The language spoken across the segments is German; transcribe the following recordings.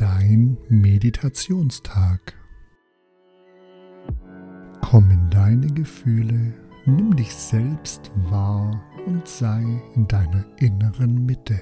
dein Meditationstag. Komm in deine Gefühle, nimm dich selbst wahr und sei in deiner inneren Mitte.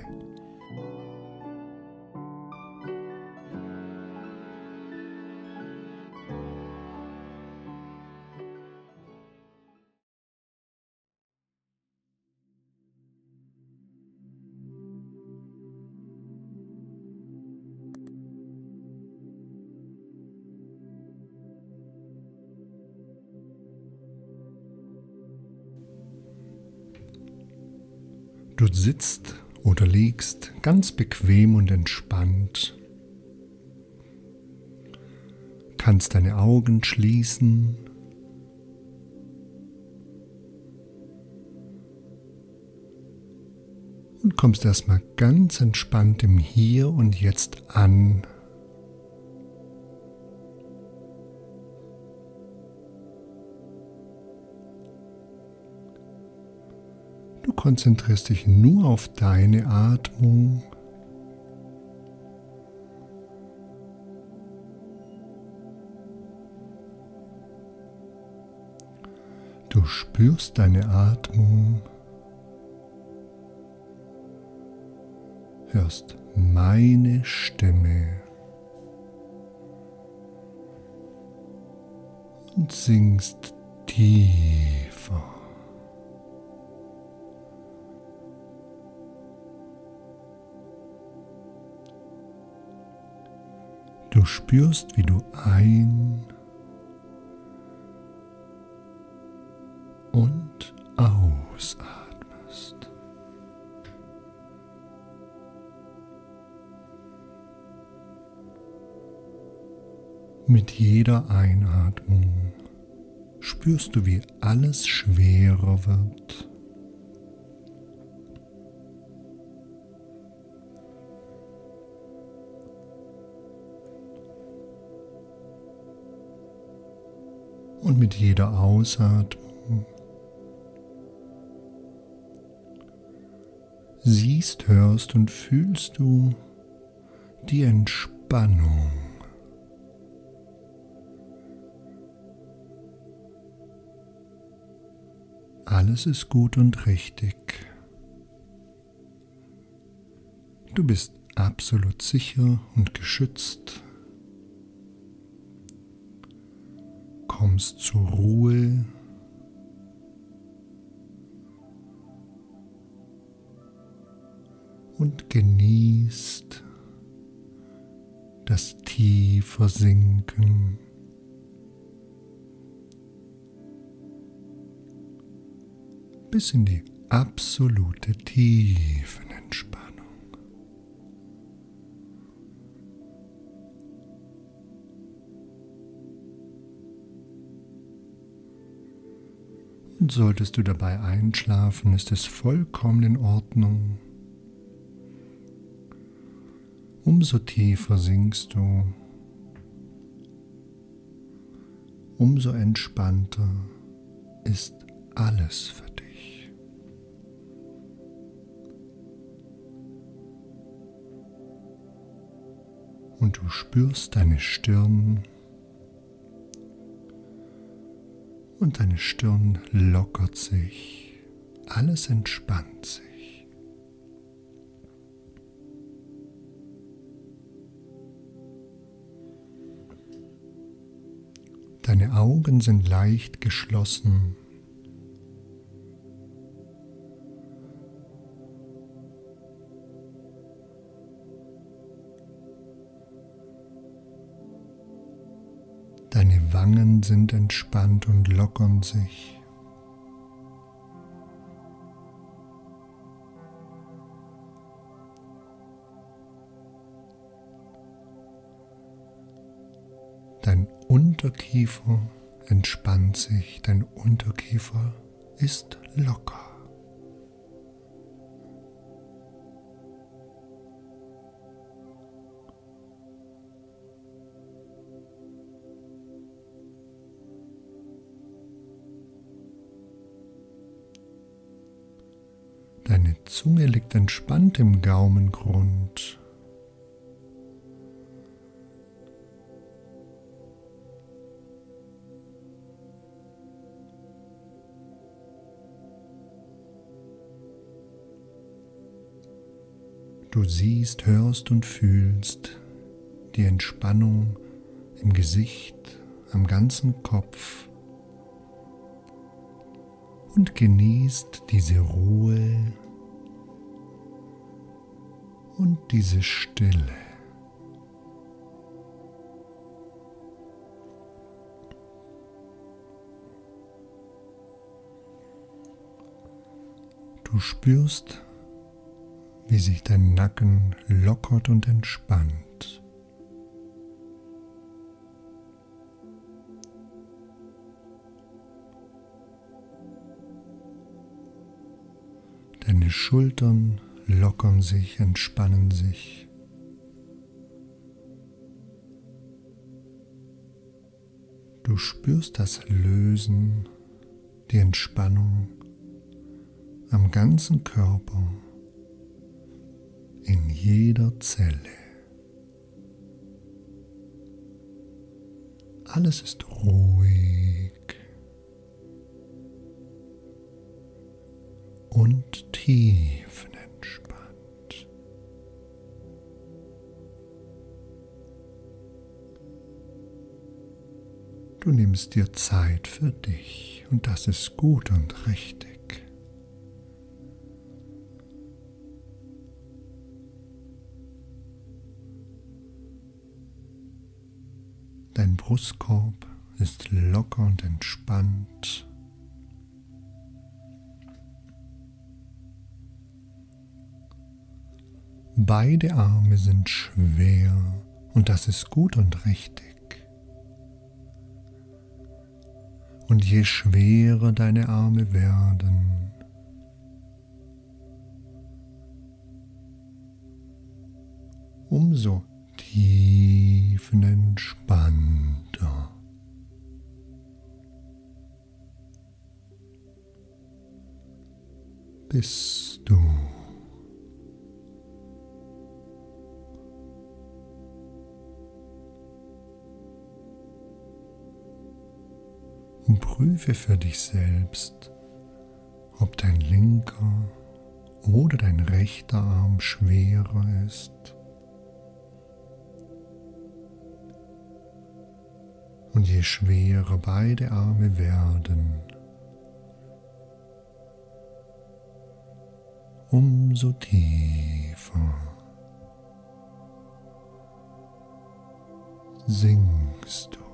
Sitzt oder liegst ganz bequem und entspannt, kannst deine Augen schließen und kommst erstmal ganz entspannt im Hier und Jetzt an konzentrierst dich nur auf deine Atmung. Du spürst deine Atmung, hörst meine Stimme und singst tiefer. Spürst, wie du ein und ausatmest. Mit jeder Einatmung spürst du, wie alles schwerer wird. Und mit jeder Ausatmung siehst, hörst und fühlst du die Entspannung. Alles ist gut und richtig. Du bist absolut sicher und geschützt. Kommst zur Ruhe. Und genießt das tiefe Sinken. bis in die absolute Tiefenentspannung. Solltest du dabei einschlafen, ist es vollkommen in Ordnung. Umso tiefer sinkst du, umso entspannter ist alles für dich. Und du spürst deine Stirn und deine Stirn lockert sich, alles entspannt sich. Deine Augen sind leicht geschlossen. Wangen sind entspannt und lockern sich. Dein Unterkiefer entspannt sich, dein Unterkiefer ist locker. Zunge liegt entspannt im Gaumengrund. Du siehst, hörst und fühlst die Entspannung im Gesicht, am ganzen Kopf und genießt diese Ruhe und diese Stille. Du spürst, wie sich dein Nacken lockert und entspannt. Deine Schultern lockern sich, entspannen sich. Du spürst das Lösen, die Entspannung am ganzen Körper, in jeder Zelle. Alles ist ruhig und tiefenentspannt. Du nimmst dir Zeit für dich und das ist gut und richtig. Dein Brustkorb ist locker und entspannt. Beide Arme sind schwer und das ist gut und richtig. Und je schwerer deine Arme werden, umso tiefenentspannter. Bist du. Und prüfe für dich selbst, ob dein linker oder dein rechter Arm schwerer ist. Und je schwerer beide Arme werden, umso tiefer sinkst du.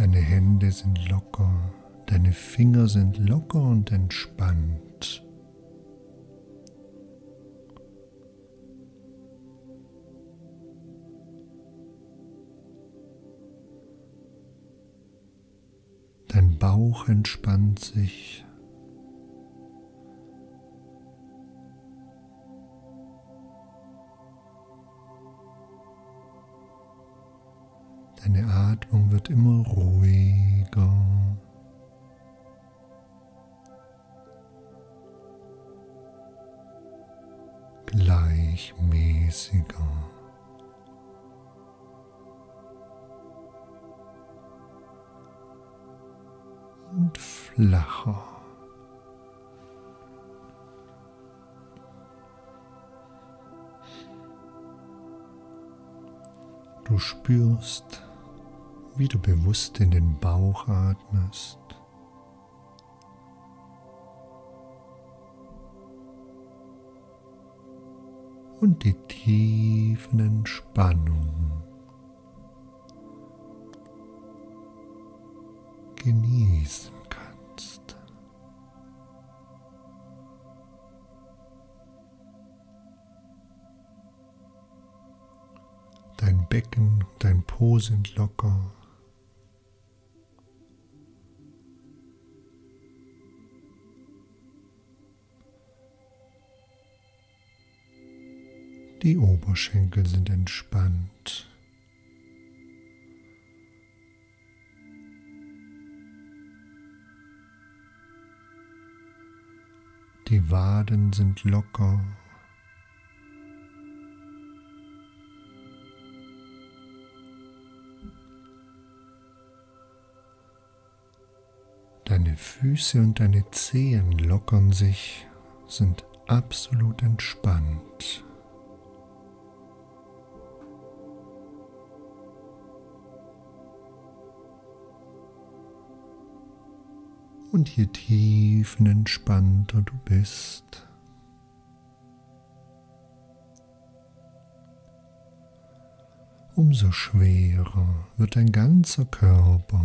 Deine Hände sind locker, deine Finger sind locker und entspannt. Dein Bauch entspannt sich. Immer ruhiger. Gleichmäßiger. und flacher. Du spürst, wie du bewusst in den Bauch atmest. Und die tiefen Entspannung genießen kannst. Dein Becken, dein Po sind locker. Die Oberschenkel sind entspannt. Die Waden sind locker. Deine Füße und deine Zehen lockern sich, sind absolut entspannt. Und je tiefenentspannter du bist, umso schwerer wird dein ganzer Körper.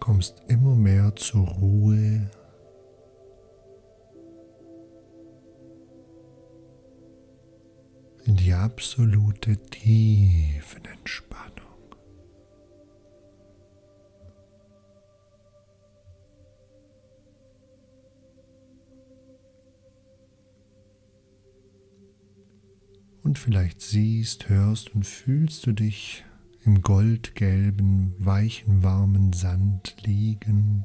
Kommst immer mehr zur Ruhe. In die absolute Tiefenentspannung. Und vielleicht siehst, hörst und fühlst du dich im goldgelben, weichen, warmen Sand liegen.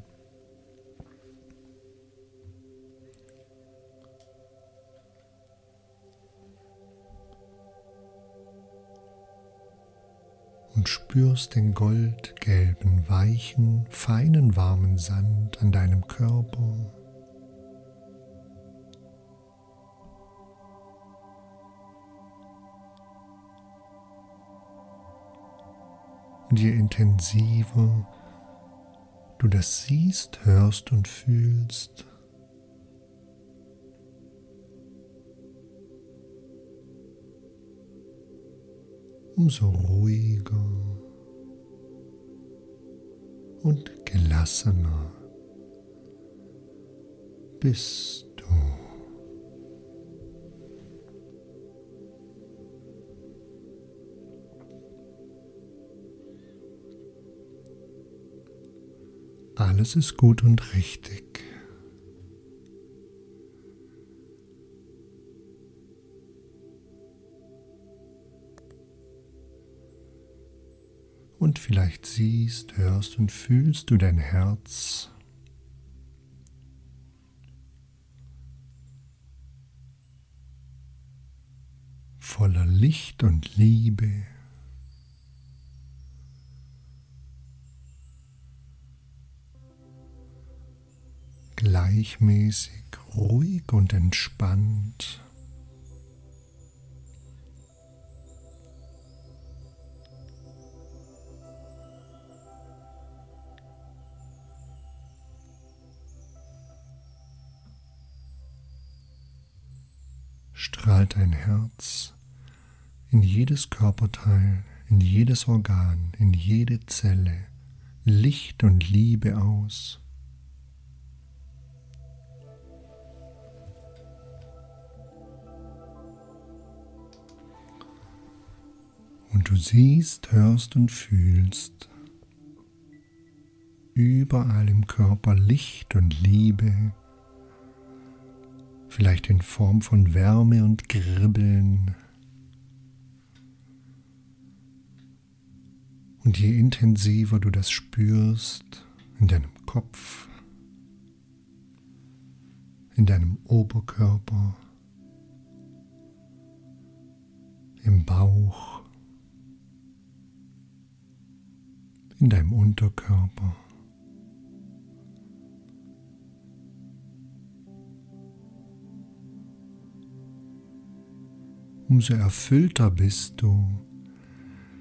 Und spürst den goldgelben, weichen, feinen, warmen Sand an deinem Körper. Und je intensiver du das siehst, hörst und fühlst, umso ruhiger und gelassener bist du. Alles ist gut und richtig. Und vielleicht siehst, hörst und fühlst du dein Herz. voller Licht und Liebe. gleichmäßig, ruhig und entspannt. Strahlt ein Herz in jedes Körperteil, in jedes Organ, in jede Zelle Licht und Liebe aus. Und du siehst, hörst und fühlst überall im Körper Licht und Liebe, vielleicht in Form von Wärme und Kribbeln. Und je intensiver du das spürst in deinem Kopf, in deinem Oberkörper, im Bauch, in deinem Unterkörper. Umso erfüllter bist du,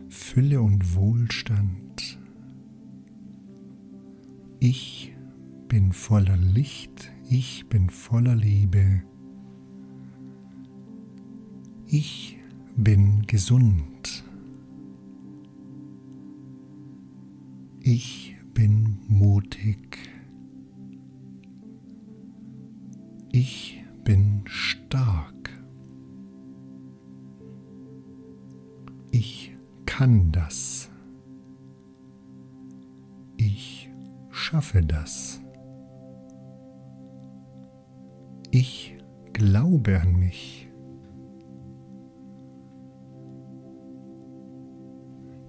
Fülle und Wohlstand. Ich bin voller Licht, ich bin voller Liebe. Ich bin gesund. Ich bin mutig. Ich bin stark. Kann das. Ich schaffe das. Ich glaube an mich.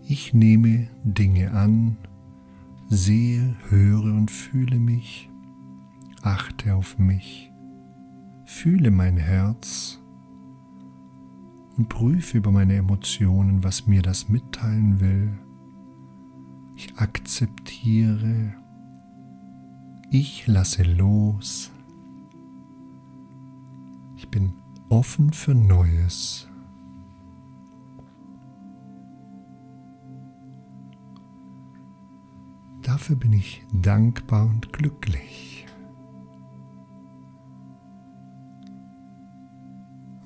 Ich nehme Dinge an, sehe, höre und fühle mich, achte auf mich, fühle mein Herz und prüfe über meine Emotionen, was mir das mitteilen will. Ich akzeptiere. Ich lasse los. Ich bin offen für Neues. Dafür bin ich dankbar und glücklich.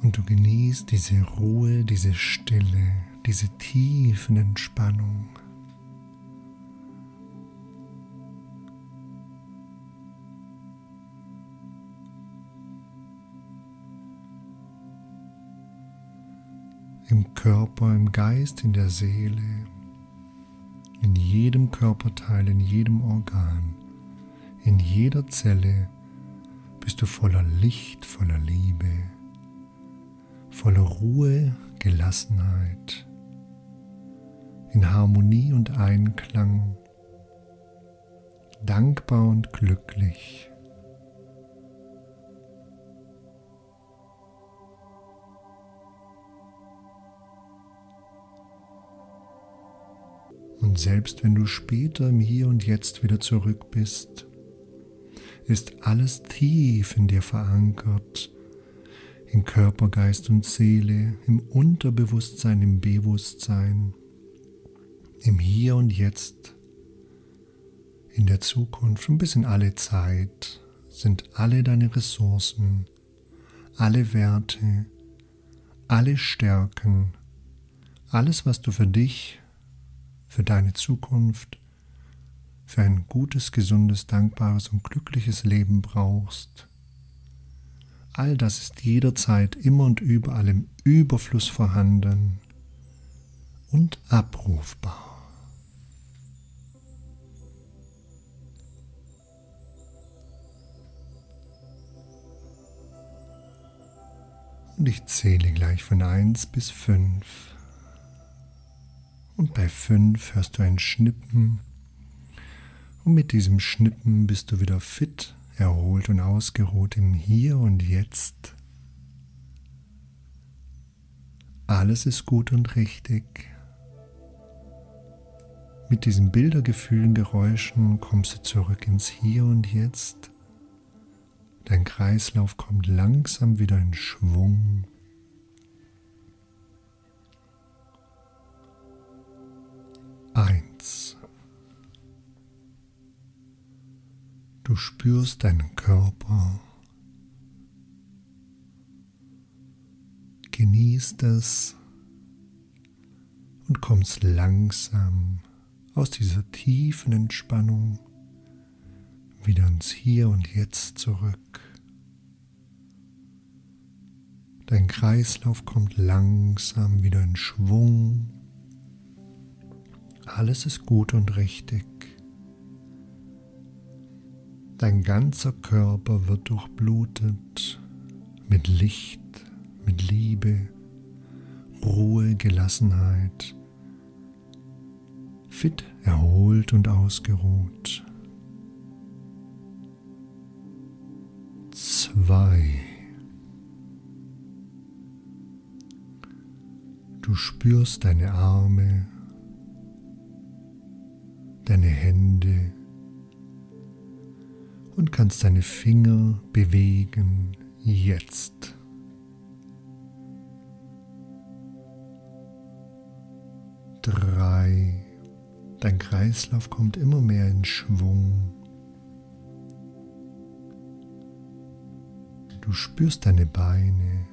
Und du genießt diese Ruhe, diese Stille, diese tiefen Entspannung. Im Körper, im Geist, in der Seele in jedem Körperteil, in jedem Organ, in jeder Zelle bist du voller Licht, voller Liebe, voller Ruhe, Gelassenheit, in Harmonie und Einklang, dankbar und glücklich. Und selbst wenn du später im Hier und Jetzt wieder zurück bist, ist alles tief in dir verankert, in Körper, Geist und Seele, im Unterbewusstsein, im Bewusstsein, im Hier und Jetzt, in der Zukunft und bis in alle Zeit sind alle deine Ressourcen, alle Werte, alle Stärken, alles, was du für dich für deine Zukunft, für ein gutes, gesundes, dankbares und glückliches Leben brauchst. All das ist jederzeit immer und überall im Überfluss vorhanden und abrufbar. Und ich zähle gleich von 1 bis 5. Und bei fünf hörst du ein Schnippen. Und mit diesem Schnippen bist du wieder fit, erholt und ausgeruht im Hier und Jetzt. Alles ist gut und richtig. Mit diesen Bildergefühlen, Geräuschen kommst du zurück ins Hier und Jetzt. Dein Kreislauf kommt langsam wieder in Schwung. eins. Du spürst deinen Körper, genießt es und kommst langsam aus dieser tiefen Entspannung wieder ins Hier und Jetzt zurück. Dein Kreislauf kommt langsam wieder in Schwung alles ist gut und richtig. Dein ganzer Körper wird durchblutet mit Licht, mit Liebe, Ruhe, Gelassenheit, fit, erholt und ausgeruht. Zwei. Du spürst deine Arme, deine Hände kannst deine Finger bewegen jetzt. Drei. Dein Kreislauf kommt immer mehr in Schwung. Du spürst deine Beine,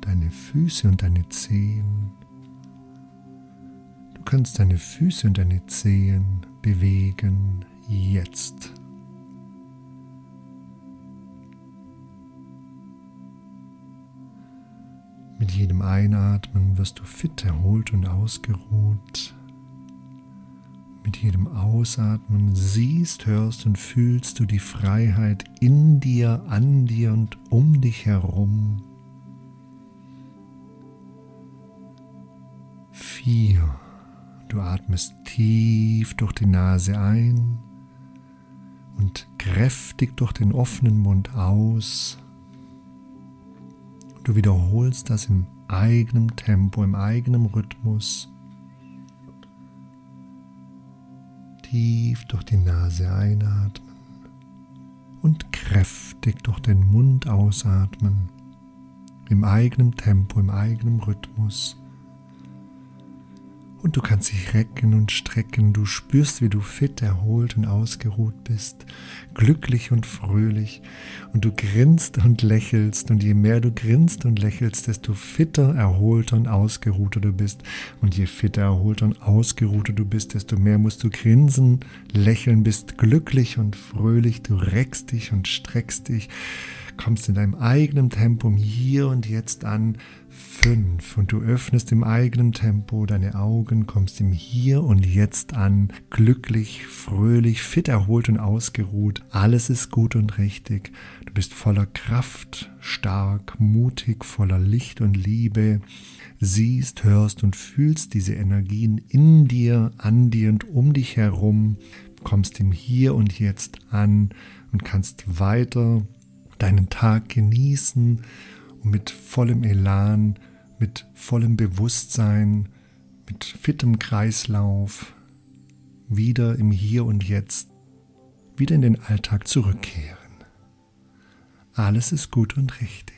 deine Füße und deine Zehen kannst deine Füße und deine Zehen bewegen jetzt. Mit jedem Einatmen wirst du fit, erholt und ausgeruht. Mit jedem Ausatmen siehst, hörst und fühlst du die Freiheit in dir, an dir und um dich herum. Vier. Du atmest tief durch die Nase ein und kräftig durch den offenen Mund aus. Du wiederholst das im eigenem Tempo, im eigenen Rhythmus. Tief durch die Nase einatmen und kräftig durch den Mund ausatmen. Im eigenen Tempo, im eigenen Rhythmus. Und du kannst dich recken und strecken. Du spürst, wie du fit, erholt und ausgeruht bist, glücklich und fröhlich. Und du grinst und lächelst. Und je mehr du grinst und lächelst, desto fitter, erholter und ausgeruhter du bist. Und je fitter, erholter und ausgeruhter du bist, desto mehr musst du grinsen, lächeln, bist glücklich und fröhlich. Du reckst dich und streckst dich kommst in deinem eigenen Tempo hier und jetzt an, fünf und du öffnest im eigenen Tempo deine Augen, kommst im Hier und Jetzt an, glücklich, fröhlich, fit erholt und ausgeruht. Alles ist gut und richtig. Du bist voller Kraft, stark, mutig, voller Licht und Liebe. Siehst, hörst und fühlst diese Energien in dir, an dir und um dich herum. Kommst im Hier und Jetzt an und kannst weiter deinen Tag genießen und mit vollem Elan, mit vollem Bewusstsein, mit fittem Kreislauf wieder im Hier und Jetzt, wieder in den Alltag zurückkehren. Alles ist gut und richtig.